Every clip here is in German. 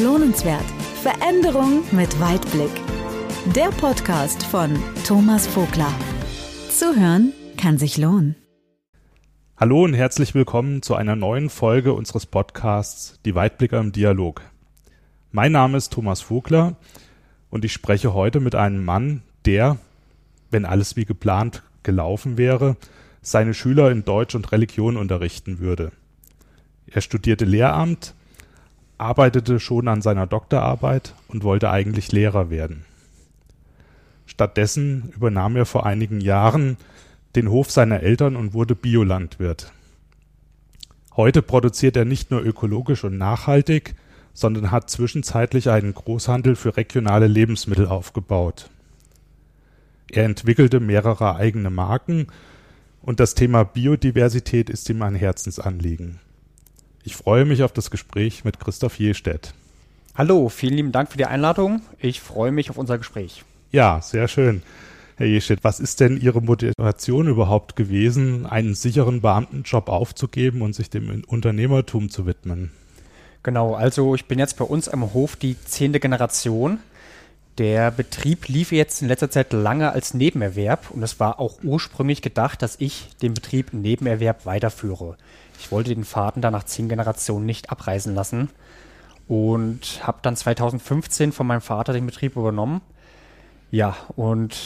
Lohnenswert. Veränderung mit Weitblick. Der Podcast von Thomas Vogler. Zuhören kann sich lohnen. Hallo und herzlich willkommen zu einer neuen Folge unseres Podcasts Die Weitblicker im Dialog. Mein Name ist Thomas Vogler und ich spreche heute mit einem Mann, der, wenn alles wie geplant gelaufen wäre, seine Schüler in Deutsch und Religion unterrichten würde. Er studierte Lehramt, arbeitete schon an seiner Doktorarbeit und wollte eigentlich Lehrer werden. Stattdessen übernahm er vor einigen Jahren den Hof seiner Eltern und wurde Biolandwirt. Heute produziert er nicht nur ökologisch und nachhaltig, sondern hat zwischenzeitlich einen Großhandel für regionale Lebensmittel aufgebaut. Er entwickelte mehrere eigene Marken und das Thema Biodiversität ist ihm ein Herzensanliegen. Ich freue mich auf das Gespräch mit Christoph Jestedt. Hallo, vielen lieben Dank für die Einladung. Ich freue mich auf unser Gespräch. Ja, sehr schön. Herr Jestedt, was ist denn Ihre Motivation überhaupt gewesen, einen sicheren Beamtenjob aufzugeben und sich dem Unternehmertum zu widmen? Genau, also ich bin jetzt bei uns am Hof die zehnte Generation. Der Betrieb lief jetzt in letzter Zeit lange als Nebenerwerb und es war auch ursprünglich gedacht, dass ich den Betrieb Nebenerwerb weiterführe. Ich wollte den Faden da nach zehn Generationen nicht abreißen lassen und habe dann 2015 von meinem Vater den Betrieb übernommen. Ja, und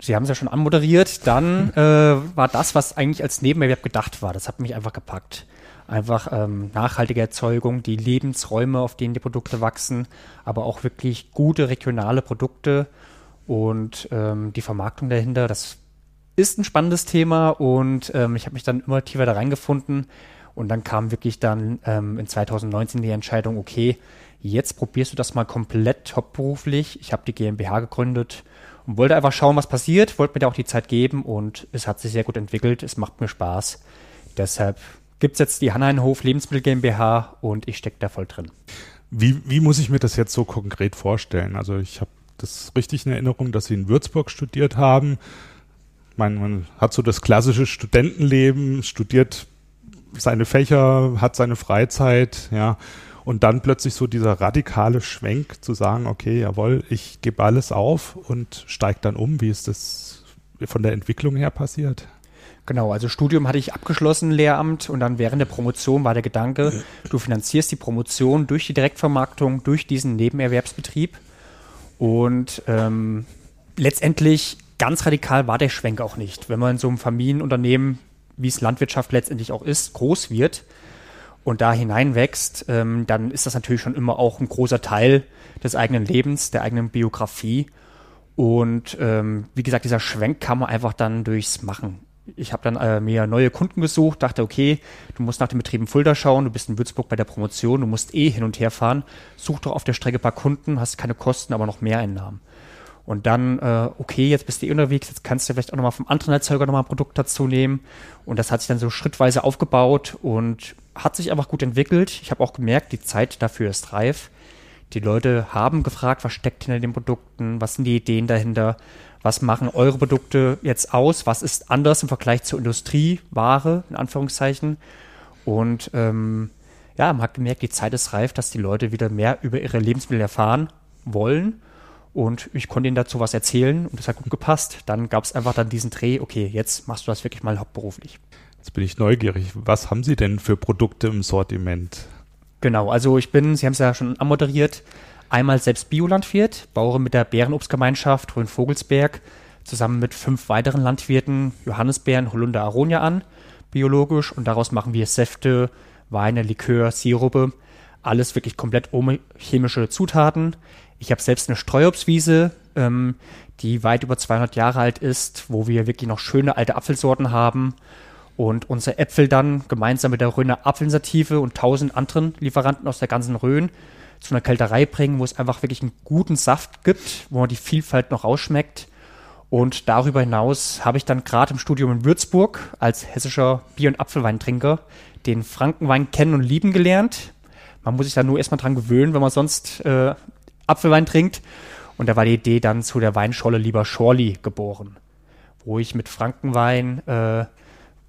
Sie haben es ja schon anmoderiert, dann äh, war das, was eigentlich als Nebenerwerb gedacht war, das hat mich einfach gepackt. Einfach ähm, nachhaltige Erzeugung, die Lebensräume, auf denen die Produkte wachsen, aber auch wirklich gute regionale Produkte und ähm, die Vermarktung dahinter, das ist ein spannendes Thema und ähm, ich habe mich dann immer tiefer da reingefunden und dann kam wirklich dann ähm, in 2019 die Entscheidung, okay, jetzt probierst du das mal komplett hauptberuflich. Ich habe die GmbH gegründet und wollte einfach schauen, was passiert, wollte mir da auch die Zeit geben und es hat sich sehr gut entwickelt, es macht mir Spaß. Deshalb gibt es jetzt die Hanneinhof Lebensmittel GmbH und ich stecke da voll drin. Wie, wie muss ich mir das jetzt so konkret vorstellen? Also ich habe das richtig in Erinnerung, dass Sie in Würzburg studiert haben man, man hat so das klassische Studentenleben, studiert seine Fächer, hat seine Freizeit, ja, und dann plötzlich so dieser radikale Schwenk zu sagen, okay, jawohl, ich gebe alles auf und steige dann um. Wie ist das von der Entwicklung her passiert? Genau, also Studium hatte ich abgeschlossen, Lehramt, und dann während der Promotion war der Gedanke, du finanzierst die Promotion durch die Direktvermarktung, durch diesen Nebenerwerbsbetrieb. Und ähm, letztendlich ganz radikal war der Schwenk auch nicht. Wenn man in so einem Familienunternehmen, wie es Landwirtschaft letztendlich auch ist, groß wird und da hineinwächst, ähm, dann ist das natürlich schon immer auch ein großer Teil des eigenen Lebens, der eigenen Biografie. Und ähm, wie gesagt, dieser Schwenk kam man einfach dann durchs Machen. Ich habe dann äh, mir neue Kunden gesucht, dachte, okay, du musst nach den Betrieben Fulda schauen, du bist in Würzburg bei der Promotion, du musst eh hin und her fahren, such doch auf der Strecke ein paar Kunden, hast keine Kosten, aber noch mehr Einnahmen. Und dann, äh, okay, jetzt bist du eh unterwegs, jetzt kannst du vielleicht auch nochmal vom anderen Erzeuger nochmal ein Produkt dazu nehmen. Und das hat sich dann so schrittweise aufgebaut und hat sich einfach gut entwickelt. Ich habe auch gemerkt, die Zeit dafür ist reif. Die Leute haben gefragt, was steckt hinter den Produkten, was sind die Ideen dahinter, was machen eure Produkte jetzt aus, was ist anders im Vergleich zur Industrieware, in Anführungszeichen. Und ähm, ja, man hat gemerkt, die Zeit ist reif, dass die Leute wieder mehr über ihre Lebensmittel erfahren wollen und ich konnte ihnen dazu was erzählen und das hat gut gepasst. Dann gab es einfach dann diesen Dreh, okay, jetzt machst du das wirklich mal hauptberuflich. Jetzt bin ich neugierig. Was haben Sie denn für Produkte im Sortiment? Genau, also ich bin, Sie haben es ja schon anmoderiert, einmal selbst Biolandwirt, baue mit der Bärenobstgemeinschaft Rhön-Vogelsberg zusammen mit fünf weiteren Landwirten Johannisbeeren, Holunder, Aronia an, biologisch und daraus machen wir Säfte, Weine, Likör, Sirupe, alles wirklich komplett ohne chemische Zutaten. Ich habe selbst eine Streuobstwiese, ähm, die weit über 200 Jahre alt ist, wo wir wirklich noch schöne alte Apfelsorten haben und unsere Äpfel dann gemeinsam mit der Rhöner Apfelinitiative und tausend anderen Lieferanten aus der ganzen Rhön zu einer Kälterei bringen, wo es einfach wirklich einen guten Saft gibt, wo man die Vielfalt noch rausschmeckt. Und darüber hinaus habe ich dann gerade im Studium in Würzburg als hessischer Bier- und Apfelweintrinker den Frankenwein kennen und lieben gelernt. Man muss sich da nur erstmal dran gewöhnen, wenn man sonst äh, Apfelwein trinkt. Und da war die Idee dann zu der Weinscholle lieber Schorli geboren, wo ich mit Frankenwein äh,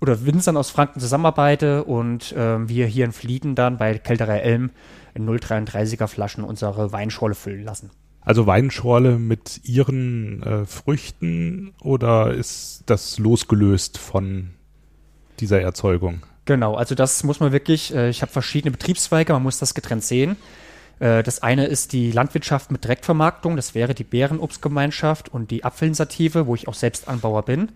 oder Winzern aus Franken zusammenarbeite und äh, wir hier in Flieden dann bei Kälterer Elm in 0,33er Flaschen unsere Weinschorle füllen lassen. Also Weinschorle mit ihren äh, Früchten oder ist das losgelöst von dieser Erzeugung? Genau, also das muss man wirklich, äh, ich habe verschiedene Betriebszweige, man muss das getrennt sehen. Äh, das eine ist die Landwirtschaft mit Direktvermarktung, das wäre die Bärenobstgemeinschaft und die Apfelinitiative, wo ich auch selbst Anbauer bin.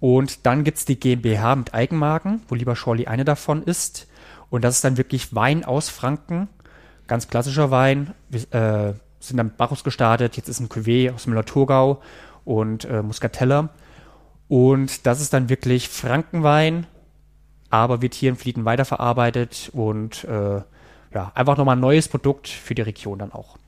Und dann gibt es die GmbH mit Eigenmarken, wo lieber Schorli eine davon ist. Und das ist dann wirklich Wein aus Franken, ganz klassischer Wein. Wir äh, sind dann mit Bacchus gestartet, jetzt ist ein Cuvée aus Müller-Thurgau und äh, Muscatella. Und das ist dann wirklich Frankenwein, aber wird hier in Flieten weiterverarbeitet und äh, ja, einfach nochmal ein neues Produkt für die Region dann auch.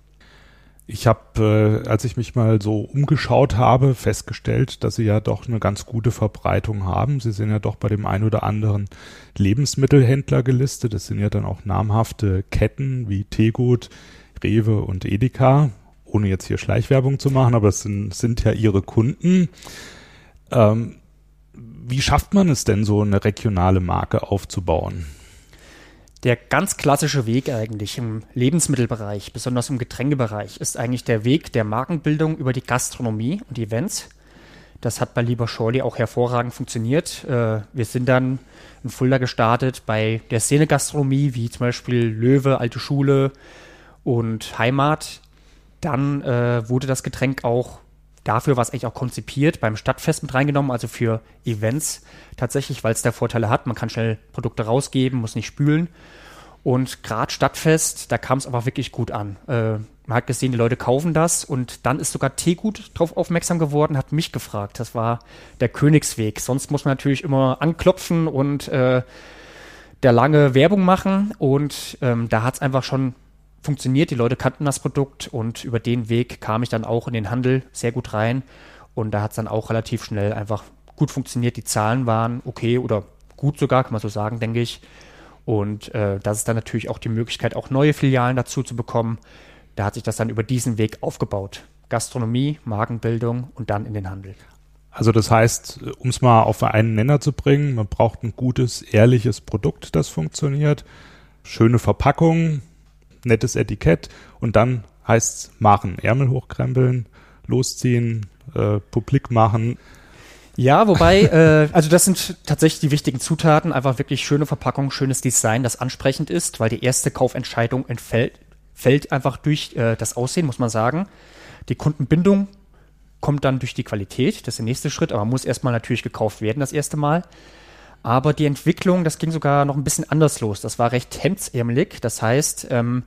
Ich habe, äh, als ich mich mal so umgeschaut habe, festgestellt, dass sie ja doch eine ganz gute Verbreitung haben. Sie sind ja doch bei dem einen oder anderen Lebensmittelhändler gelistet. Das sind ja dann auch namhafte Ketten wie Tegut, Rewe und Edeka, ohne jetzt hier Schleichwerbung zu machen, aber es sind, sind ja ihre Kunden. Ähm, wie schafft man es denn, so eine regionale Marke aufzubauen? Der ganz klassische Weg eigentlich im Lebensmittelbereich, besonders im Getränkebereich, ist eigentlich der Weg der Markenbildung über die Gastronomie und Events. Das hat bei Lieber Schorli auch hervorragend funktioniert. Äh, wir sind dann in Fulda gestartet bei der Szene-Gastronomie, wie zum Beispiel Löwe, Alte Schule und Heimat. Dann äh, wurde das Getränk auch dafür war es eigentlich auch konzipiert, beim Stadtfest mit reingenommen, also für Events tatsächlich, weil es da Vorteile hat. Man kann schnell Produkte rausgeben, muss nicht spülen. Und gerade Stadtfest, da kam es aber wirklich gut an. Äh, man hat gesehen, die Leute kaufen das und dann ist sogar Teegut drauf aufmerksam geworden, hat mich gefragt. Das war der Königsweg. Sonst muss man natürlich immer anklopfen und äh, der lange Werbung machen und ähm, da hat es einfach schon funktioniert. Die Leute kannten das Produkt und über den Weg kam ich dann auch in den Handel sehr gut rein. Und da hat es dann auch relativ schnell einfach gut funktioniert. Die Zahlen waren okay oder gut sogar, kann man so sagen, denke ich. Und äh, das ist dann natürlich auch die Möglichkeit, auch neue Filialen dazu zu bekommen. Da hat sich das dann über diesen Weg aufgebaut. Gastronomie, Markenbildung und dann in den Handel. Also das heißt, um es mal auf einen Nenner zu bringen, man braucht ein gutes, ehrliches Produkt, das funktioniert. Schöne Verpackung, nettes Etikett und dann heißt es machen, Ärmel hochkrempeln, losziehen, äh, publik machen. Ja, wobei, äh, also das sind tatsächlich die wichtigen Zutaten, einfach wirklich schöne Verpackung, schönes Design, das ansprechend ist, weil die erste Kaufentscheidung entfällt, fällt einfach durch äh, das Aussehen, muss man sagen. Die Kundenbindung kommt dann durch die Qualität, das ist der nächste Schritt, aber muss erstmal natürlich gekauft werden das erste Mal. Aber die Entwicklung, das ging sogar noch ein bisschen anders los. Das war recht hemdsärmelig. Das heißt, ähm,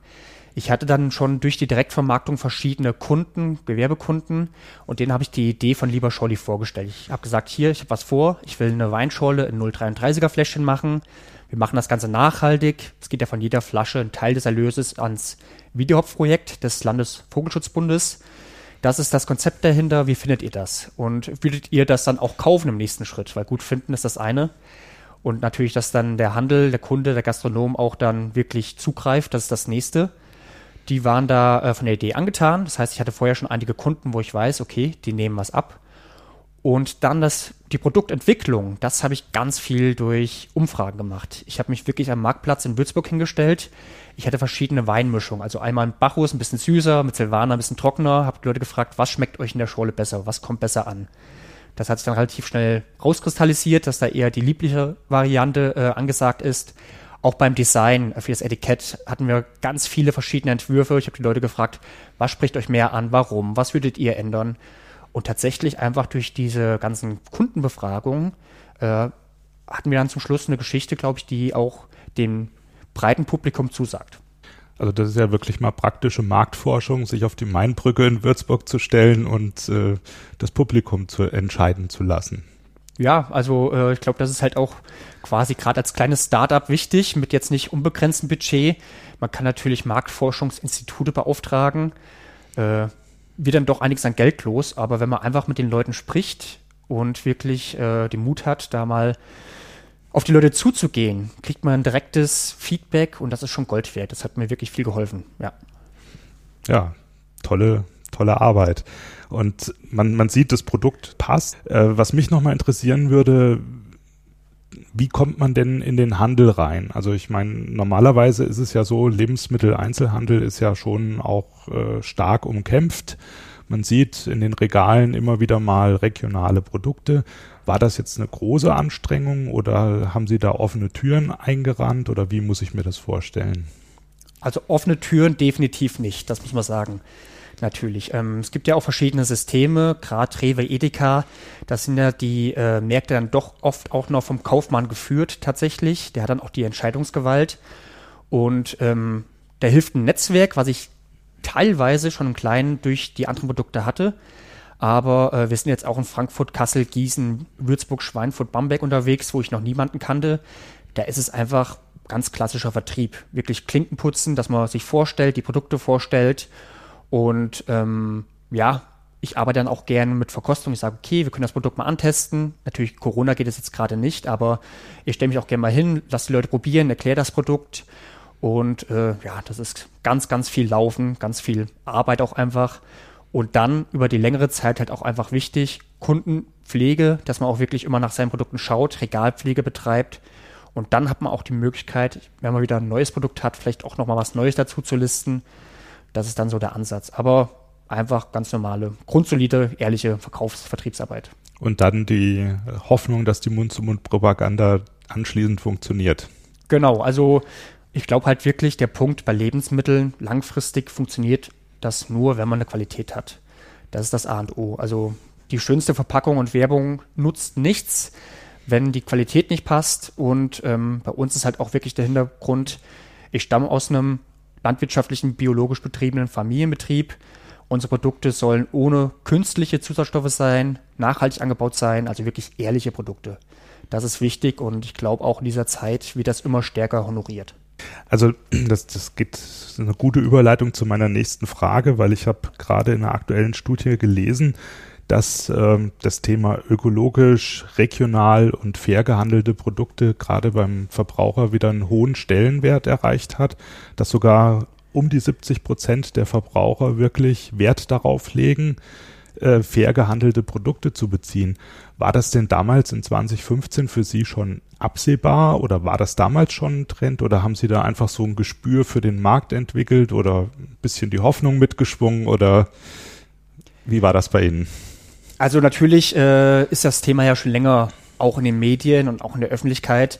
ich hatte dann schon durch die Direktvermarktung verschiedene Kunden, Gewerbekunden, und denen habe ich die Idee von Lieber Scholli vorgestellt. Ich habe gesagt, hier, ich habe was vor, ich will eine Weinschorle in 0,33er Fläschchen machen. Wir machen das Ganze nachhaltig. Es geht ja von jeder Flasche ein Teil des Erlöses ans Videohopf-Projekt des Landesvogelschutzbundes. Das ist das Konzept dahinter. Wie findet ihr das? Und würdet ihr das dann auch kaufen im nächsten Schritt? Weil gut finden ist das eine. Und natürlich, dass dann der Handel, der Kunde, der Gastronom auch dann wirklich zugreift, das ist das nächste. Die waren da äh, von der Idee angetan. Das heißt, ich hatte vorher schon einige Kunden, wo ich weiß, okay, die nehmen was ab. Und dann das, die Produktentwicklung, das habe ich ganz viel durch Umfragen gemacht. Ich habe mich wirklich am Marktplatz in Würzburg hingestellt. Ich hatte verschiedene Weinmischungen. Also einmal ein Bacchus, ein bisschen süßer, mit Silvaner ein bisschen trockener. Habe die Leute gefragt, was schmeckt euch in der Schorle besser? Was kommt besser an? Das hat sich dann relativ schnell rauskristallisiert, dass da eher die liebliche Variante äh, angesagt ist. Auch beim Design für das Etikett hatten wir ganz viele verschiedene Entwürfe. Ich habe die Leute gefragt, was spricht euch mehr an, warum, was würdet ihr ändern? Und tatsächlich einfach durch diese ganzen Kundenbefragungen äh, hatten wir dann zum Schluss eine Geschichte, glaube ich, die auch dem breiten Publikum zusagt. Also das ist ja wirklich mal praktische Marktforschung, sich auf die Mainbrücke in Würzburg zu stellen und äh, das Publikum zu entscheiden zu lassen. Ja, also äh, ich glaube, das ist halt auch quasi gerade als kleines Startup wichtig, mit jetzt nicht unbegrenztem Budget. Man kann natürlich Marktforschungsinstitute beauftragen, äh, wird dann doch einiges an Geld los, aber wenn man einfach mit den Leuten spricht und wirklich äh, den Mut hat, da mal auf die Leute zuzugehen, kriegt man direktes Feedback und das ist schon Gold wert. Das hat mir wirklich viel geholfen, ja. Ja, tolle, tolle Arbeit. Und man, man sieht, das Produkt passt. Äh, was mich nochmal interessieren würde, wie kommt man denn in den Handel rein? Also ich meine, normalerweise ist es ja so, Lebensmitteleinzelhandel ist ja schon auch äh, stark umkämpft. Man sieht in den Regalen immer wieder mal regionale Produkte. War das jetzt eine große Anstrengung oder haben Sie da offene Türen eingerannt oder wie muss ich mir das vorstellen? Also offene Türen definitiv nicht, das muss man sagen natürlich. Ähm, es gibt ja auch verschiedene Systeme, gerade Rewe, Edeka, das sind ja die äh, Märkte dann doch oft auch noch vom Kaufmann geführt tatsächlich. Der hat dann auch die Entscheidungsgewalt und ähm, da hilft ein Netzwerk, was ich teilweise schon im Kleinen durch die anderen Produkte hatte. Aber äh, wir sind jetzt auch in Frankfurt, Kassel, Gießen, Würzburg, Schweinfurt, Bamberg unterwegs, wo ich noch niemanden kannte. Da ist es einfach ganz klassischer Vertrieb. Wirklich Klinken putzen, dass man sich vorstellt, die Produkte vorstellt und ähm, ja, ich arbeite dann auch gerne mit Verkostung. Ich sage, okay, wir können das Produkt mal antesten. Natürlich, Corona geht es jetzt gerade nicht, aber ich stelle mich auch gerne mal hin, lasse die Leute probieren, erkläre das Produkt. Und äh, ja, das ist ganz, ganz viel Laufen, ganz viel Arbeit auch einfach. Und dann über die längere Zeit halt auch einfach wichtig, Kundenpflege, dass man auch wirklich immer nach seinen Produkten schaut, Regalpflege betreibt. Und dann hat man auch die Möglichkeit, wenn man wieder ein neues Produkt hat, vielleicht auch nochmal was Neues dazu zu listen. Das ist dann so der Ansatz. Aber einfach ganz normale, grundsolide, ehrliche Verkaufs-, Vertriebsarbeit. Und dann die Hoffnung, dass die Mund-zu-Mund-Propaganda anschließend funktioniert. Genau, also ich glaube halt wirklich, der Punkt bei Lebensmitteln langfristig funktioniert das nur, wenn man eine Qualität hat. Das ist das A und O. Also die schönste Verpackung und Werbung nutzt nichts, wenn die Qualität nicht passt. Und ähm, bei uns ist halt auch wirklich der Hintergrund, ich stamme aus einem landwirtschaftlichen, biologisch betriebenen Familienbetrieb. Unsere Produkte sollen ohne künstliche Zusatzstoffe sein, nachhaltig angebaut sein, also wirklich ehrliche Produkte. Das ist wichtig und ich glaube auch in dieser Zeit wird das immer stärker honoriert. Also das, das geht eine gute Überleitung zu meiner nächsten Frage, weil ich habe gerade in einer aktuellen Studie gelesen, dass ähm, das Thema ökologisch, regional und fair gehandelte Produkte gerade beim Verbraucher wieder einen hohen Stellenwert erreicht hat, dass sogar um die 70 Prozent der Verbraucher wirklich Wert darauf legen, äh, fair gehandelte Produkte zu beziehen. War das denn damals in 2015 für Sie schon absehbar oder war das damals schon ein Trend oder haben Sie da einfach so ein Gespür für den Markt entwickelt oder ein bisschen die Hoffnung mitgeschwungen oder wie war das bei Ihnen? Also natürlich äh, ist das Thema ja schon länger auch in den Medien und auch in der Öffentlichkeit.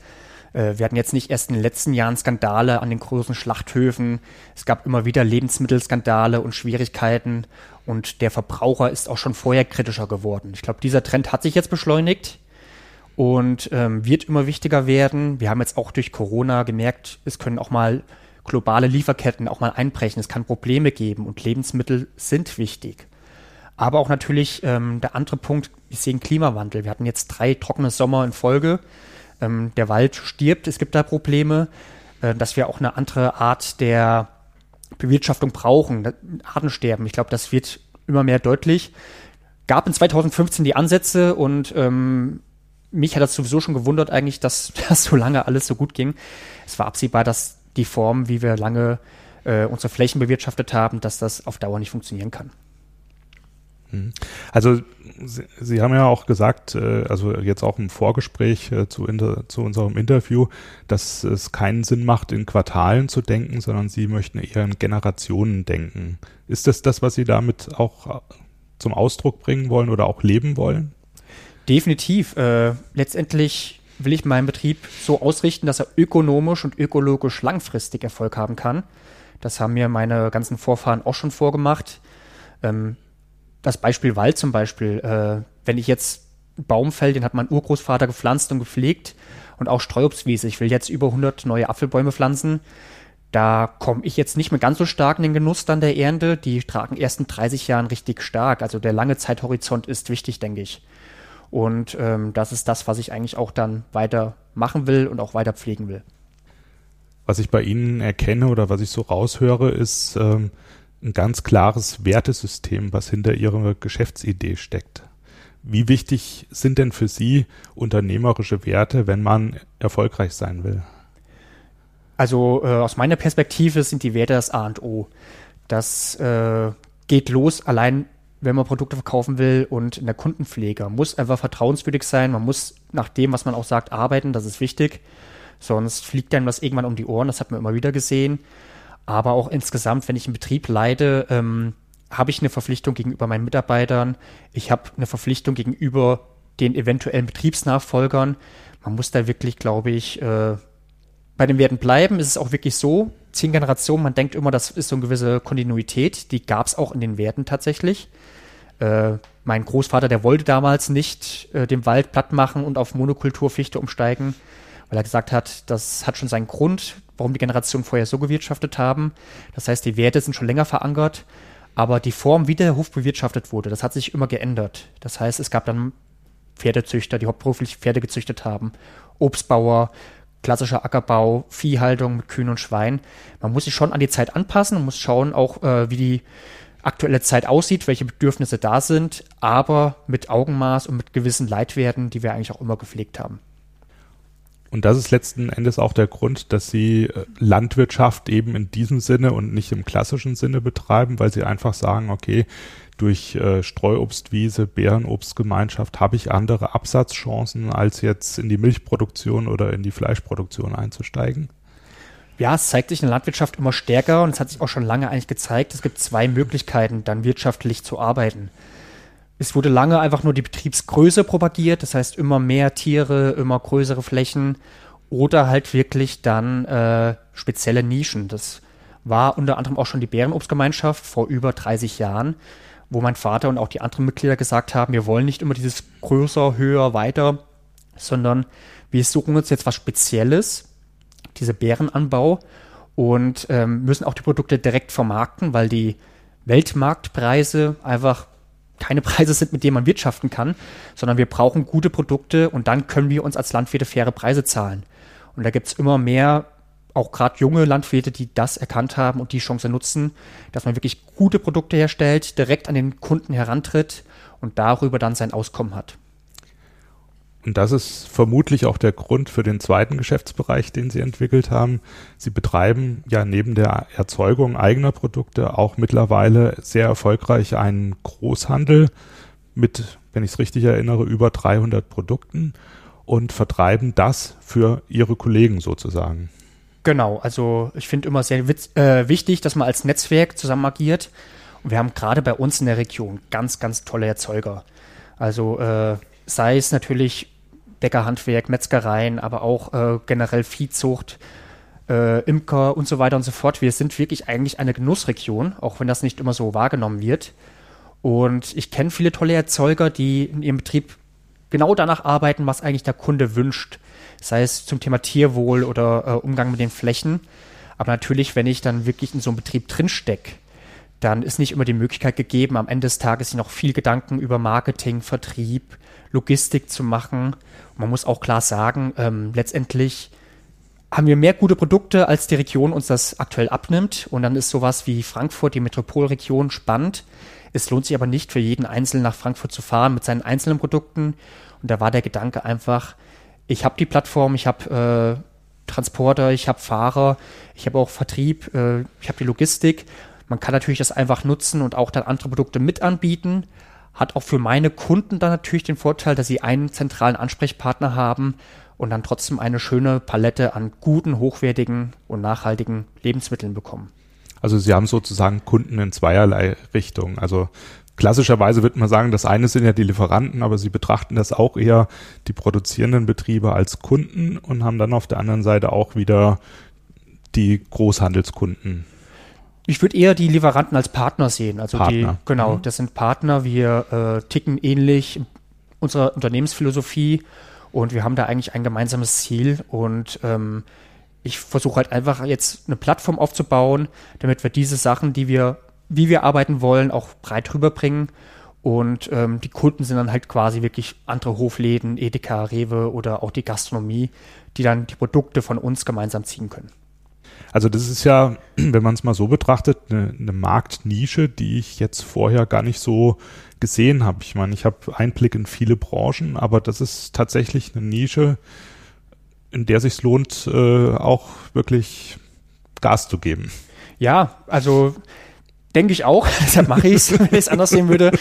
Äh, wir hatten jetzt nicht erst in den letzten Jahren Skandale an den großen Schlachthöfen. Es gab immer wieder Lebensmittelskandale und Schwierigkeiten. Und der Verbraucher ist auch schon vorher kritischer geworden. Ich glaube, dieser Trend hat sich jetzt beschleunigt und ähm, wird immer wichtiger werden. Wir haben jetzt auch durch Corona gemerkt, es können auch mal globale Lieferketten auch mal einbrechen. Es kann Probleme geben und Lebensmittel sind wichtig. Aber auch natürlich ähm, der andere Punkt, wir sehen Klimawandel. Wir hatten jetzt drei trockene Sommer in Folge. Ähm, der Wald stirbt, es gibt da Probleme, äh, dass wir auch eine andere Art der Bewirtschaftung brauchen. Artensterben, ich glaube, das wird immer mehr deutlich. Gab in 2015 die Ansätze und ähm, mich hat das sowieso schon gewundert eigentlich, dass das so lange alles so gut ging. Es war absehbar, dass die Form, wie wir lange äh, unsere Flächen bewirtschaftet haben, dass das auf Dauer nicht funktionieren kann. Mhm. Also Sie, Sie, haben ja auch gesagt, äh, also jetzt auch im Vorgespräch äh, zu, inter, zu unserem Interview, dass es keinen Sinn macht, in Quartalen zu denken, sondern Sie möchten eher in Generationen denken. Ist das das, was Sie damit auch äh, zum Ausdruck bringen wollen oder auch leben wollen? Definitiv. Äh, letztendlich will ich meinen Betrieb so ausrichten, dass er ökonomisch und ökologisch langfristig Erfolg haben kann. Das haben mir meine ganzen Vorfahren auch schon vorgemacht. Ähm, das Beispiel Wald zum Beispiel, äh, wenn ich jetzt einen Baum fäll, den hat mein Urgroßvater gepflanzt und gepflegt und auch Streuobstwiese. Ich will jetzt über 100 neue Apfelbäume pflanzen. Da komme ich jetzt nicht mehr ganz so stark in den Genuss dann der Ernte. Die tragen erst in 30 Jahren richtig stark. Also der lange Zeithorizont ist wichtig, denke ich. Und ähm, das ist das, was ich eigentlich auch dann weiter machen will und auch weiter pflegen will. Was ich bei Ihnen erkenne oder was ich so raushöre, ist, ähm, ein ganz klares Wertesystem, was hinter Ihrer Geschäftsidee steckt. Wie wichtig sind denn für Sie unternehmerische Werte, wenn man erfolgreich sein will? Also äh, aus meiner Perspektive sind die Werte das A und O. Das äh, geht los allein wenn man Produkte verkaufen will und in der Kundenpflege muss einfach vertrauenswürdig sein. Man muss nach dem, was man auch sagt, arbeiten. Das ist wichtig. Sonst fliegt einem das irgendwann um die Ohren. Das hat man immer wieder gesehen. Aber auch insgesamt, wenn ich einen Betrieb leite, ähm, habe ich eine Verpflichtung gegenüber meinen Mitarbeitern. Ich habe eine Verpflichtung gegenüber den eventuellen Betriebsnachfolgern. Man muss da wirklich, glaube ich, äh, bei den Werten bleiben. Ist es auch wirklich so, zehn Generationen, man denkt immer, das ist so eine gewisse Kontinuität. Die gab es auch in den Werten tatsächlich. Äh, mein Großvater, der wollte damals nicht äh, den Wald platt machen und auf Monokulturfichte umsteigen, weil er gesagt hat, das hat schon seinen Grund, warum die Generationen vorher so gewirtschaftet haben. Das heißt, die Werte sind schon länger verankert, aber die Form, wie der Hof bewirtschaftet wurde, das hat sich immer geändert. Das heißt, es gab dann Pferdezüchter, die hauptberuflich Pferde gezüchtet haben, Obstbauer, klassischer Ackerbau, Viehhaltung mit Kühen und Schweinen. Man muss sich schon an die Zeit anpassen und muss schauen auch, äh, wie die aktuelle Zeit aussieht, welche Bedürfnisse da sind, aber mit Augenmaß und mit gewissen Leitwerten, die wir eigentlich auch immer gepflegt haben. Und das ist letzten Endes auch der Grund, dass sie äh, Landwirtschaft eben in diesem Sinne und nicht im klassischen Sinne betreiben, weil sie einfach sagen, okay, durch äh, Streuobstwiese, Beerenobstgemeinschaft habe ich andere Absatzchancen, als jetzt in die Milchproduktion oder in die Fleischproduktion einzusteigen? Ja, es zeigt sich in der Landwirtschaft immer stärker und es hat sich auch schon lange eigentlich gezeigt, es gibt zwei Möglichkeiten, dann wirtschaftlich zu arbeiten. Es wurde lange einfach nur die Betriebsgröße propagiert, das heißt immer mehr Tiere, immer größere Flächen oder halt wirklich dann äh, spezielle Nischen. Das war unter anderem auch schon die Bärenobstgemeinschaft vor über 30 Jahren, wo mein Vater und auch die anderen Mitglieder gesagt haben, wir wollen nicht immer dieses größer, höher, weiter, sondern wir suchen uns jetzt was Spezielles, diese Bärenanbau und ähm, müssen auch die Produkte direkt vermarkten, weil die Weltmarktpreise einfach keine Preise sind, mit denen man wirtschaften kann, sondern wir brauchen gute Produkte und dann können wir uns als Landwirte faire Preise zahlen. Und da gibt es immer mehr auch gerade junge Landwirte, die das erkannt haben und die Chance nutzen, dass man wirklich gute Produkte herstellt, direkt an den Kunden herantritt und darüber dann sein Auskommen hat. Und das ist vermutlich auch der Grund für den zweiten Geschäftsbereich, den Sie entwickelt haben. Sie betreiben ja neben der Erzeugung eigener Produkte auch mittlerweile sehr erfolgreich einen Großhandel mit, wenn ich es richtig erinnere, über 300 Produkten und vertreiben das für Ihre Kollegen sozusagen. Genau, also ich finde immer sehr witz, äh, wichtig, dass man als Netzwerk zusammen agiert. Und wir haben gerade bei uns in der Region ganz, ganz tolle Erzeuger. Also äh, sei es natürlich Bäckerhandwerk, Metzgereien, aber auch äh, generell Viehzucht, äh, Imker und so weiter und so fort. Wir sind wirklich eigentlich eine Genussregion, auch wenn das nicht immer so wahrgenommen wird. Und ich kenne viele tolle Erzeuger, die in ihrem Betrieb genau danach arbeiten, was eigentlich der Kunde wünscht sei es zum Thema Tierwohl oder äh, Umgang mit den Flächen. Aber natürlich, wenn ich dann wirklich in so einem Betrieb drinstecke, dann ist nicht immer die Möglichkeit gegeben, am Ende des Tages noch viel Gedanken über Marketing, Vertrieb, Logistik zu machen. Und man muss auch klar sagen, ähm, letztendlich haben wir mehr gute Produkte, als die Region uns das aktuell abnimmt. Und dann ist sowas wie Frankfurt, die Metropolregion, spannend. Es lohnt sich aber nicht für jeden Einzelnen nach Frankfurt zu fahren mit seinen einzelnen Produkten. Und da war der Gedanke einfach, ich habe die Plattform, ich habe äh, Transporter, ich habe Fahrer, ich habe auch Vertrieb, äh, ich habe die Logistik. Man kann natürlich das einfach nutzen und auch dann andere Produkte mit anbieten. Hat auch für meine Kunden dann natürlich den Vorteil, dass sie einen zentralen Ansprechpartner haben und dann trotzdem eine schöne Palette an guten, hochwertigen und nachhaltigen Lebensmitteln bekommen. Also Sie haben sozusagen Kunden in zweierlei Richtungen. Also klassischerweise wird man sagen, das eine sind ja die Lieferanten, aber sie betrachten das auch eher die produzierenden Betriebe als Kunden und haben dann auf der anderen Seite auch wieder die Großhandelskunden. Ich würde eher die Lieferanten als Partner sehen. Also Partner. die, genau, mhm. das sind Partner. Wir äh, ticken ähnlich unserer Unternehmensphilosophie und wir haben da eigentlich ein gemeinsames Ziel und ähm, ich versuche halt einfach jetzt eine Plattform aufzubauen, damit wir diese Sachen, die wir wie wir arbeiten wollen, auch breit rüberbringen. Und ähm, die Kunden sind dann halt quasi wirklich andere Hofläden, Edeka, Rewe oder auch die Gastronomie, die dann die Produkte von uns gemeinsam ziehen können. Also das ist ja, wenn man es mal so betrachtet, eine, eine, Marktnische, die ich jetzt vorher gar nicht so gesehen habe. Ich meine, ich habe Einblick in viele Branchen, aber das ist tatsächlich eine Nische, in der sich lohnt, äh, auch wirklich Gas zu geben. Ja, also denke ich auch. Deshalb mache ich es. Wenn ich es anders sehen würde,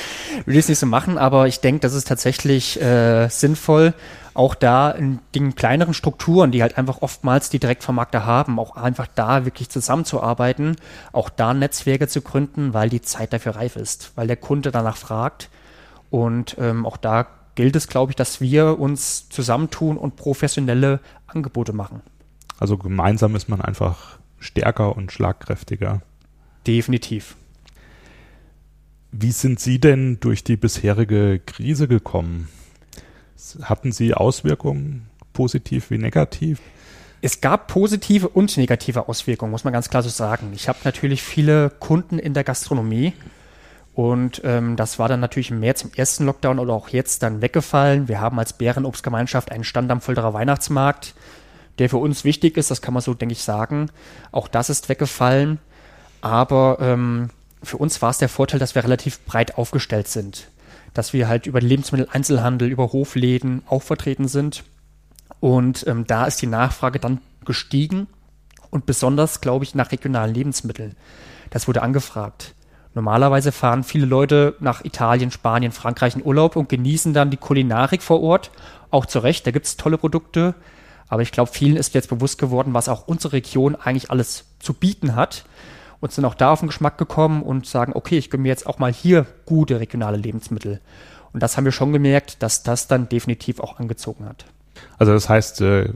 würde ich es nicht so machen. Aber ich denke, das ist tatsächlich äh, sinnvoll, auch da in den kleineren Strukturen, die halt einfach oftmals die Direktvermarkter haben, auch einfach da wirklich zusammenzuarbeiten, auch da Netzwerke zu gründen, weil die Zeit dafür reif ist, weil der Kunde danach fragt. Und ähm, auch da gilt es, glaube ich, dass wir uns zusammentun und professionelle Angebote machen. Also gemeinsam ist man einfach stärker und schlagkräftiger. Definitiv. Wie sind Sie denn durch die bisherige Krise gekommen? Hatten Sie Auswirkungen, positiv wie negativ? Es gab positive und negative Auswirkungen, muss man ganz klar so sagen. Ich habe natürlich viele Kunden in der Gastronomie und ähm, das war dann natürlich im März im ersten Lockdown oder auch jetzt dann weggefallen. Wir haben als Bärenobstgemeinschaft einen Stand am Fulderer Weihnachtsmarkt, der für uns wichtig ist, das kann man so, denke ich, sagen. Auch das ist weggefallen. Aber ähm, für uns war es der Vorteil, dass wir relativ breit aufgestellt sind dass wir halt über den Lebensmitteleinzelhandel, über Hofläden auch vertreten sind. Und ähm, da ist die Nachfrage dann gestiegen und besonders, glaube ich, nach regionalen Lebensmitteln. Das wurde angefragt. Normalerweise fahren viele Leute nach Italien, Spanien, Frankreich in Urlaub und genießen dann die Kulinarik vor Ort. Auch zu Recht, da gibt es tolle Produkte. Aber ich glaube, vielen ist jetzt bewusst geworden, was auch unsere Region eigentlich alles zu bieten hat und sind auch da auf den Geschmack gekommen und sagen, okay, ich gönne mir jetzt auch mal hier gute regionale Lebensmittel. Und das haben wir schon gemerkt, dass das dann definitiv auch angezogen hat. Also das heißt, äh,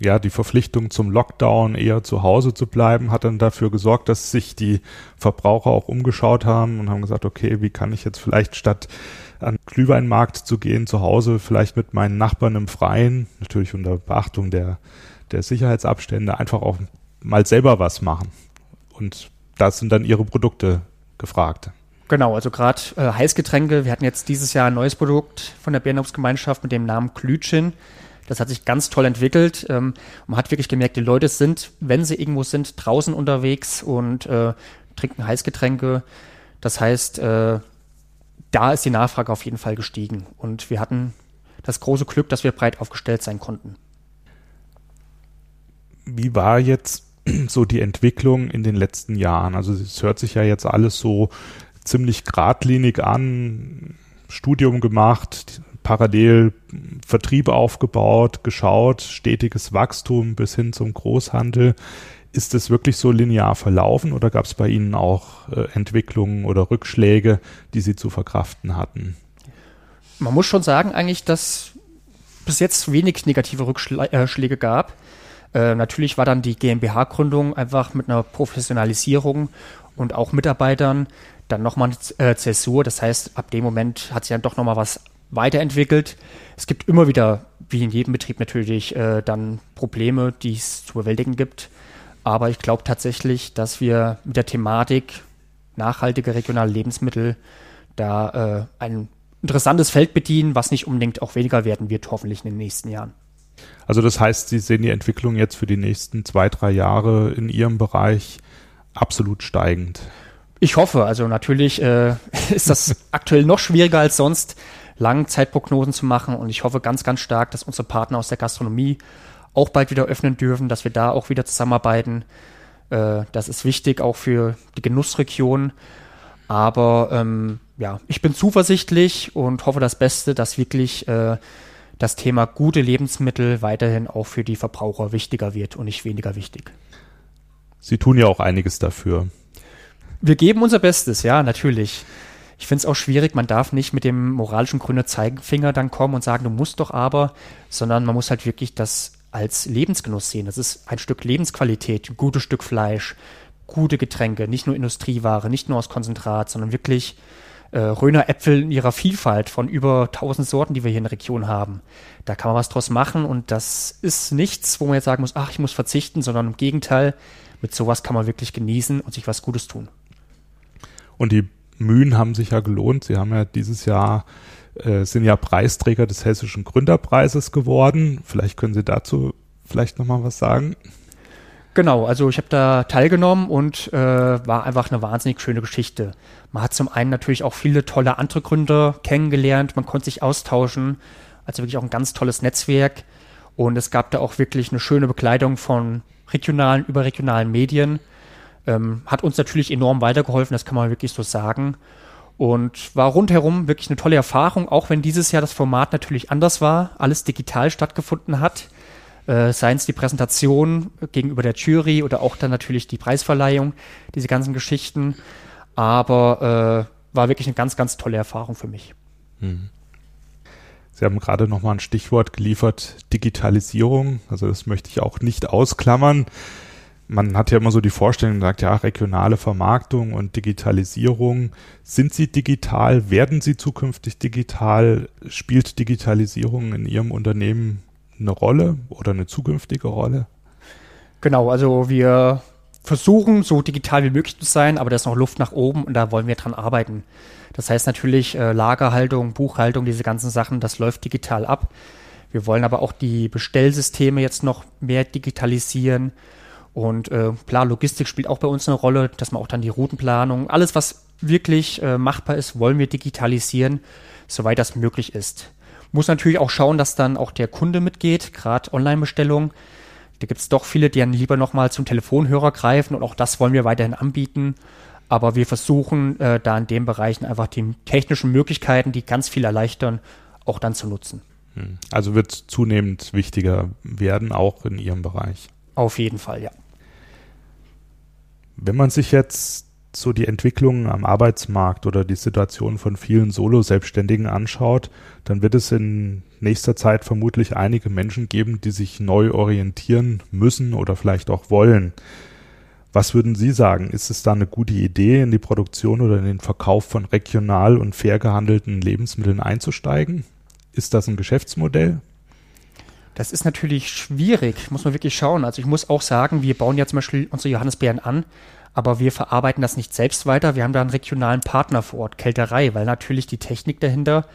ja, die Verpflichtung zum Lockdown eher zu Hause zu bleiben, hat dann dafür gesorgt, dass sich die Verbraucher auch umgeschaut haben und haben gesagt, okay, wie kann ich jetzt vielleicht statt an Glühweinmarkt zu gehen, zu Hause vielleicht mit meinen Nachbarn im Freien, natürlich unter Beachtung der, der Sicherheitsabstände, einfach auch mal selber was machen. Und da sind dann ihre Produkte gefragt. Genau, also gerade äh, Heißgetränke. Wir hatten jetzt dieses Jahr ein neues Produkt von der Bärenobstgemeinschaft mit dem Namen Glütschin. Das hat sich ganz toll entwickelt. Ähm, man hat wirklich gemerkt, die Leute sind, wenn sie irgendwo sind, draußen unterwegs und äh, trinken Heißgetränke. Das heißt, äh, da ist die Nachfrage auf jeden Fall gestiegen. Und wir hatten das große Glück, dass wir breit aufgestellt sein konnten. Wie war jetzt so die Entwicklung in den letzten Jahren? Also es hört sich ja jetzt alles so ziemlich geradlinig an, Studium gemacht, parallel Vertrieb aufgebaut, geschaut, stetiges Wachstum bis hin zum Großhandel. Ist es wirklich so linear verlaufen oder gab es bei Ihnen auch äh, Entwicklungen oder Rückschläge, die Sie zu verkraften hatten? Man muss schon sagen eigentlich, dass bis jetzt wenig negative Rückschläge äh, gab. Äh, natürlich war dann die GmbH-Gründung einfach mit einer Professionalisierung und auch Mitarbeitern dann nochmal eine äh, Zäsur. Das heißt, ab dem Moment hat sich dann doch nochmal was weiterentwickelt. Es gibt immer wieder, wie in jedem Betrieb natürlich, äh, dann Probleme, die es zu bewältigen gibt. Aber ich glaube tatsächlich, dass wir mit der Thematik nachhaltige regionale Lebensmittel da äh, ein interessantes Feld bedienen, was nicht unbedingt auch weniger werden wird, hoffentlich in den nächsten Jahren. Also das heißt, Sie sehen die Entwicklung jetzt für die nächsten zwei, drei Jahre in Ihrem Bereich absolut steigend. Ich hoffe, also natürlich äh, ist das aktuell noch schwieriger als sonst, Langzeitprognosen zu machen und ich hoffe ganz, ganz stark, dass unsere Partner aus der Gastronomie auch bald wieder öffnen dürfen, dass wir da auch wieder zusammenarbeiten. Äh, das ist wichtig auch für die Genussregion. Aber ähm, ja, ich bin zuversichtlich und hoffe das Beste, dass wirklich äh, das Thema gute Lebensmittel weiterhin auch für die Verbraucher wichtiger wird und nicht weniger wichtig. Sie tun ja auch einiges dafür. Wir geben unser Bestes, ja, natürlich. Ich finde es auch schwierig, man darf nicht mit dem moralischen grünen Zeigefinger dann kommen und sagen, du musst doch aber, sondern man muss halt wirklich das als Lebensgenuss sehen. Das ist ein Stück Lebensqualität, ein gutes Stück Fleisch, gute Getränke, nicht nur Industrieware, nicht nur aus Konzentrat, sondern wirklich äh, Röner Äpfel in ihrer Vielfalt von über 1000 Sorten, die wir hier in der Region haben. Da kann man was draus machen und das ist nichts, wo man jetzt sagen muss, ach, ich muss verzichten, sondern im Gegenteil, mit sowas kann man wirklich genießen und sich was Gutes tun. Und die Mühen haben sich ja gelohnt. Sie haben ja dieses Jahr äh, sind ja Preisträger des Hessischen Gründerpreises geworden. Vielleicht können Sie dazu vielleicht noch mal was sagen. Genau, also ich habe da teilgenommen und äh, war einfach eine wahnsinnig schöne Geschichte. Man hat zum einen natürlich auch viele tolle andere Gründer kennengelernt, man konnte sich austauschen, also wirklich auch ein ganz tolles Netzwerk und es gab da auch wirklich eine schöne Bekleidung von regionalen, überregionalen Medien. Ähm, hat uns natürlich enorm weitergeholfen, das kann man wirklich so sagen. Und war rundherum wirklich eine tolle Erfahrung, auch wenn dieses Jahr das Format natürlich anders war, alles digital stattgefunden hat. Äh, seien es die Präsentation gegenüber der Jury oder auch dann natürlich die Preisverleihung, diese ganzen Geschichten. Aber äh, war wirklich eine ganz, ganz tolle Erfahrung für mich. Mhm. Sie haben gerade noch mal ein Stichwort geliefert, Digitalisierung. Also das möchte ich auch nicht ausklammern. Man hat ja immer so die Vorstellung, sagt ja, regionale Vermarktung und Digitalisierung. Sind Sie digital? Werden Sie zukünftig digital? Spielt Digitalisierung in Ihrem Unternehmen eine Rolle oder eine zukünftige Rolle? Genau, also wir versuchen, so digital wie möglich zu sein, aber da ist noch Luft nach oben und da wollen wir dran arbeiten. Das heißt natürlich äh, Lagerhaltung, Buchhaltung, diese ganzen Sachen, das läuft digital ab. Wir wollen aber auch die Bestellsysteme jetzt noch mehr digitalisieren. Und äh, klar, Logistik spielt auch bei uns eine Rolle, dass man auch dann die Routenplanung, alles, was wirklich äh, machbar ist, wollen wir digitalisieren, soweit das möglich ist. Muss natürlich auch schauen, dass dann auch der Kunde mitgeht, gerade Online-Bestellungen. Da gibt es doch viele, die dann lieber nochmal zum Telefonhörer greifen und auch das wollen wir weiterhin anbieten. Aber wir versuchen äh, da in den Bereichen einfach die technischen Möglichkeiten, die ganz viel erleichtern, auch dann zu nutzen. Hm. Also wird es zunehmend wichtiger werden, auch in Ihrem Bereich. Auf jeden Fall, ja. Wenn man sich jetzt so die Entwicklungen am Arbeitsmarkt oder die Situation von vielen Solo-Selbstständigen anschaut, dann wird es in nächster Zeit vermutlich einige Menschen geben, die sich neu orientieren müssen oder vielleicht auch wollen. Was würden Sie sagen? Ist es da eine gute Idee, in die Produktion oder in den Verkauf von regional und fair gehandelten Lebensmitteln einzusteigen? Ist das ein Geschäftsmodell? Das ist natürlich schwierig, muss man wirklich schauen. Also ich muss auch sagen, wir bauen ja zum Beispiel unsere Johannisbeeren an, aber wir verarbeiten das nicht selbst weiter. Wir haben da einen regionalen Partner vor Ort, Kälterei, weil natürlich die Technik dahinter,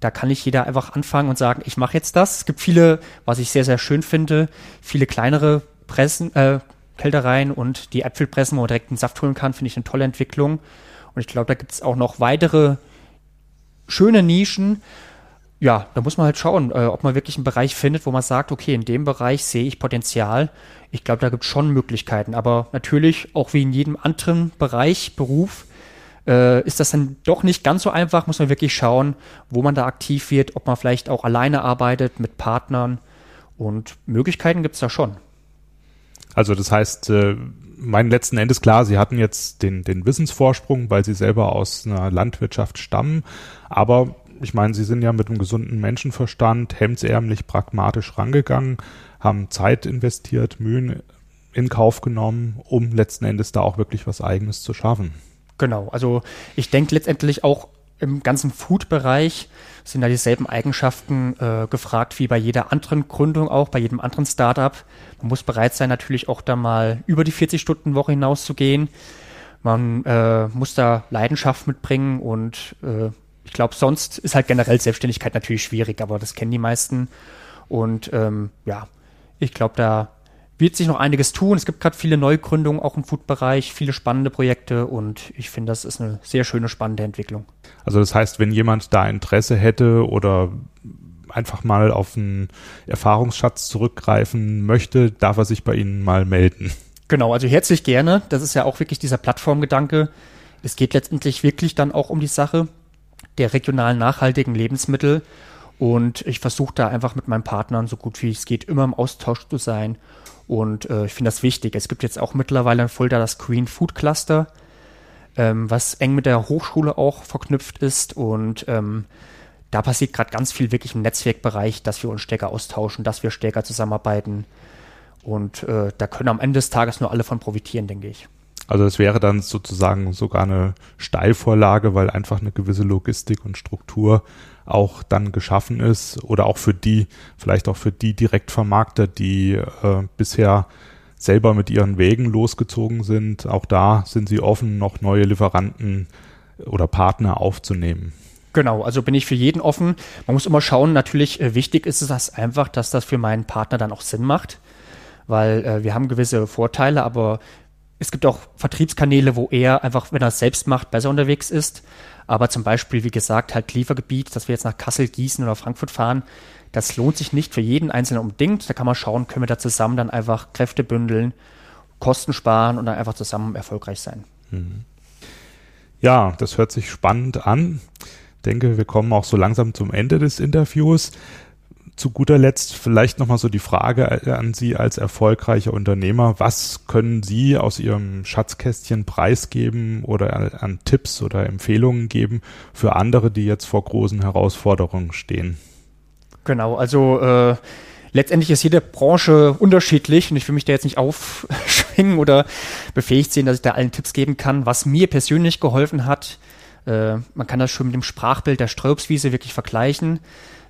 da kann nicht jeder einfach anfangen und sagen, ich mache jetzt das. Es gibt viele, was ich sehr, sehr schön finde, viele kleinere Pressen, äh, Kältereien und die Äpfelpressen, wo man direkt einen Saft holen kann, finde ich eine tolle Entwicklung. Und ich glaube, da gibt es auch noch weitere schöne Nischen. Ja, da muss man halt schauen, äh, ob man wirklich einen Bereich findet, wo man sagt, okay, in dem Bereich sehe ich Potenzial. Ich glaube, da gibt es schon Möglichkeiten. Aber natürlich, auch wie in jedem anderen Bereich, Beruf, äh, ist das dann doch nicht ganz so einfach. Muss man wirklich schauen, wo man da aktiv wird, ob man vielleicht auch alleine arbeitet mit Partnern. Und Möglichkeiten gibt es da schon. Also das heißt, äh, mein letzten Endes klar, Sie hatten jetzt den, den Wissensvorsprung, weil Sie selber aus einer Landwirtschaft stammen, aber ich meine, Sie sind ja mit einem gesunden Menschenverstand hemdsärmlich pragmatisch rangegangen, haben Zeit investiert, Mühen in Kauf genommen, um letzten Endes da auch wirklich was Eigenes zu schaffen. Genau, also ich denke letztendlich auch im ganzen Food-Bereich sind da dieselben Eigenschaften äh, gefragt wie bei jeder anderen Gründung auch, bei jedem anderen Startup. Man muss bereit sein, natürlich auch da mal über die 40-Stunden-Woche hinaus zu gehen. Man äh, muss da Leidenschaft mitbringen und äh, ich glaube, sonst ist halt generell Selbstständigkeit natürlich schwierig, aber das kennen die meisten. Und ähm, ja, ich glaube, da wird sich noch einiges tun. Es gibt gerade viele Neugründungen auch im Food-Bereich, viele spannende Projekte und ich finde, das ist eine sehr schöne, spannende Entwicklung. Also das heißt, wenn jemand da Interesse hätte oder einfach mal auf einen Erfahrungsschatz zurückgreifen möchte, darf er sich bei Ihnen mal melden. Genau, also herzlich gerne. Das ist ja auch wirklich dieser Plattformgedanke. Es geht letztendlich wirklich dann auch um die Sache der regionalen nachhaltigen Lebensmittel. Und ich versuche da einfach mit meinen Partnern so gut wie es geht immer im Austausch zu sein und äh, ich finde das wichtig. Es gibt jetzt auch mittlerweile in Fulda das Green Food Cluster, ähm, was eng mit der Hochschule auch verknüpft ist. Und ähm, da passiert gerade ganz viel wirklich im Netzwerkbereich, dass wir uns stärker austauschen, dass wir stärker zusammenarbeiten. Und äh, da können am Ende des Tages nur alle von profitieren, denke ich. Also es wäre dann sozusagen sogar eine Steilvorlage, weil einfach eine gewisse Logistik und Struktur auch dann geschaffen ist oder auch für die, vielleicht auch für die Direktvermarkter, die äh, bisher selber mit ihren Wegen losgezogen sind. Auch da sind sie offen, noch neue Lieferanten oder Partner aufzunehmen. Genau, also bin ich für jeden offen. Man muss immer schauen, natürlich äh, wichtig ist es das einfach, dass das für meinen Partner dann auch Sinn macht, weil äh, wir haben gewisse Vorteile, aber es gibt auch Vertriebskanäle, wo er einfach, wenn er es selbst macht, besser unterwegs ist. Aber zum Beispiel, wie gesagt, halt Liefergebiet, dass wir jetzt nach Kassel, Gießen oder Frankfurt fahren, das lohnt sich nicht für jeden Einzelnen unbedingt. Da kann man schauen, können wir da zusammen dann einfach Kräfte bündeln, Kosten sparen und dann einfach zusammen erfolgreich sein. Mhm. Ja, das hört sich spannend an. Ich denke, wir kommen auch so langsam zum Ende des Interviews. Zu guter Letzt vielleicht nochmal so die Frage an Sie als erfolgreicher Unternehmer. Was können Sie aus Ihrem Schatzkästchen preisgeben oder an Tipps oder Empfehlungen geben für andere, die jetzt vor großen Herausforderungen stehen? Genau, also äh, letztendlich ist jede Branche unterschiedlich und ich will mich da jetzt nicht aufschwingen oder befähigt sehen, dass ich da allen Tipps geben kann. Was mir persönlich geholfen hat, äh, man kann das schon mit dem Sprachbild der Streuobstwiese wirklich vergleichen,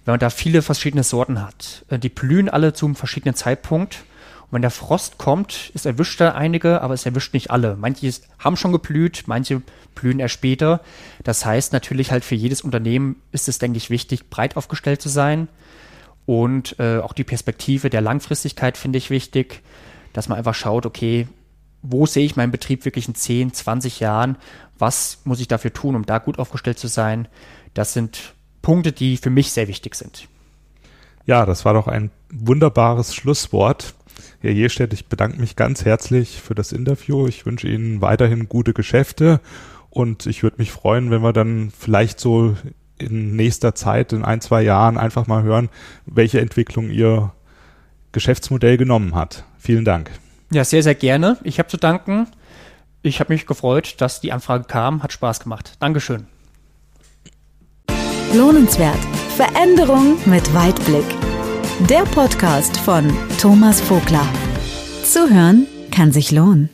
wenn man da viele verschiedene Sorten hat. Äh, die blühen alle zu einem verschiedenen Zeitpunkt. Und wenn der Frost kommt, es erwischt da einige, aber es erwischt nicht alle. Manche haben schon geblüht, manche blühen erst später. Das heißt natürlich halt für jedes Unternehmen ist es, denke ich, wichtig, breit aufgestellt zu sein und äh, auch die Perspektive der Langfristigkeit finde ich wichtig, dass man einfach schaut, okay, wo sehe ich meinen Betrieb wirklich in 10, 20 Jahren? Was muss ich dafür tun, um da gut aufgestellt zu sein? Das sind Punkte, die für mich sehr wichtig sind. Ja, das war doch ein wunderbares Schlusswort. Herr Jestedt, ich bedanke mich ganz herzlich für das Interview. Ich wünsche Ihnen weiterhin gute Geschäfte und ich würde mich freuen, wenn wir dann vielleicht so in nächster Zeit, in ein, zwei Jahren einfach mal hören, welche Entwicklung Ihr Geschäftsmodell genommen hat. Vielen Dank. Ja, sehr, sehr gerne. Ich habe zu danken. Ich habe mich gefreut, dass die Anfrage kam. Hat Spaß gemacht. Dankeschön. Lohnenswert. Veränderung mit Weitblick. Der Podcast von Thomas Vogler. Zuhören kann sich lohnen.